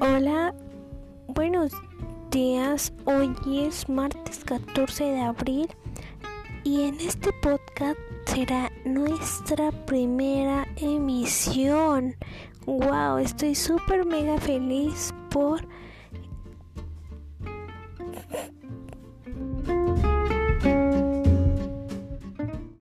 Hola, buenos días. Hoy es martes 14 de abril y en este podcast será nuestra primera emisión. Wow, estoy súper mega feliz por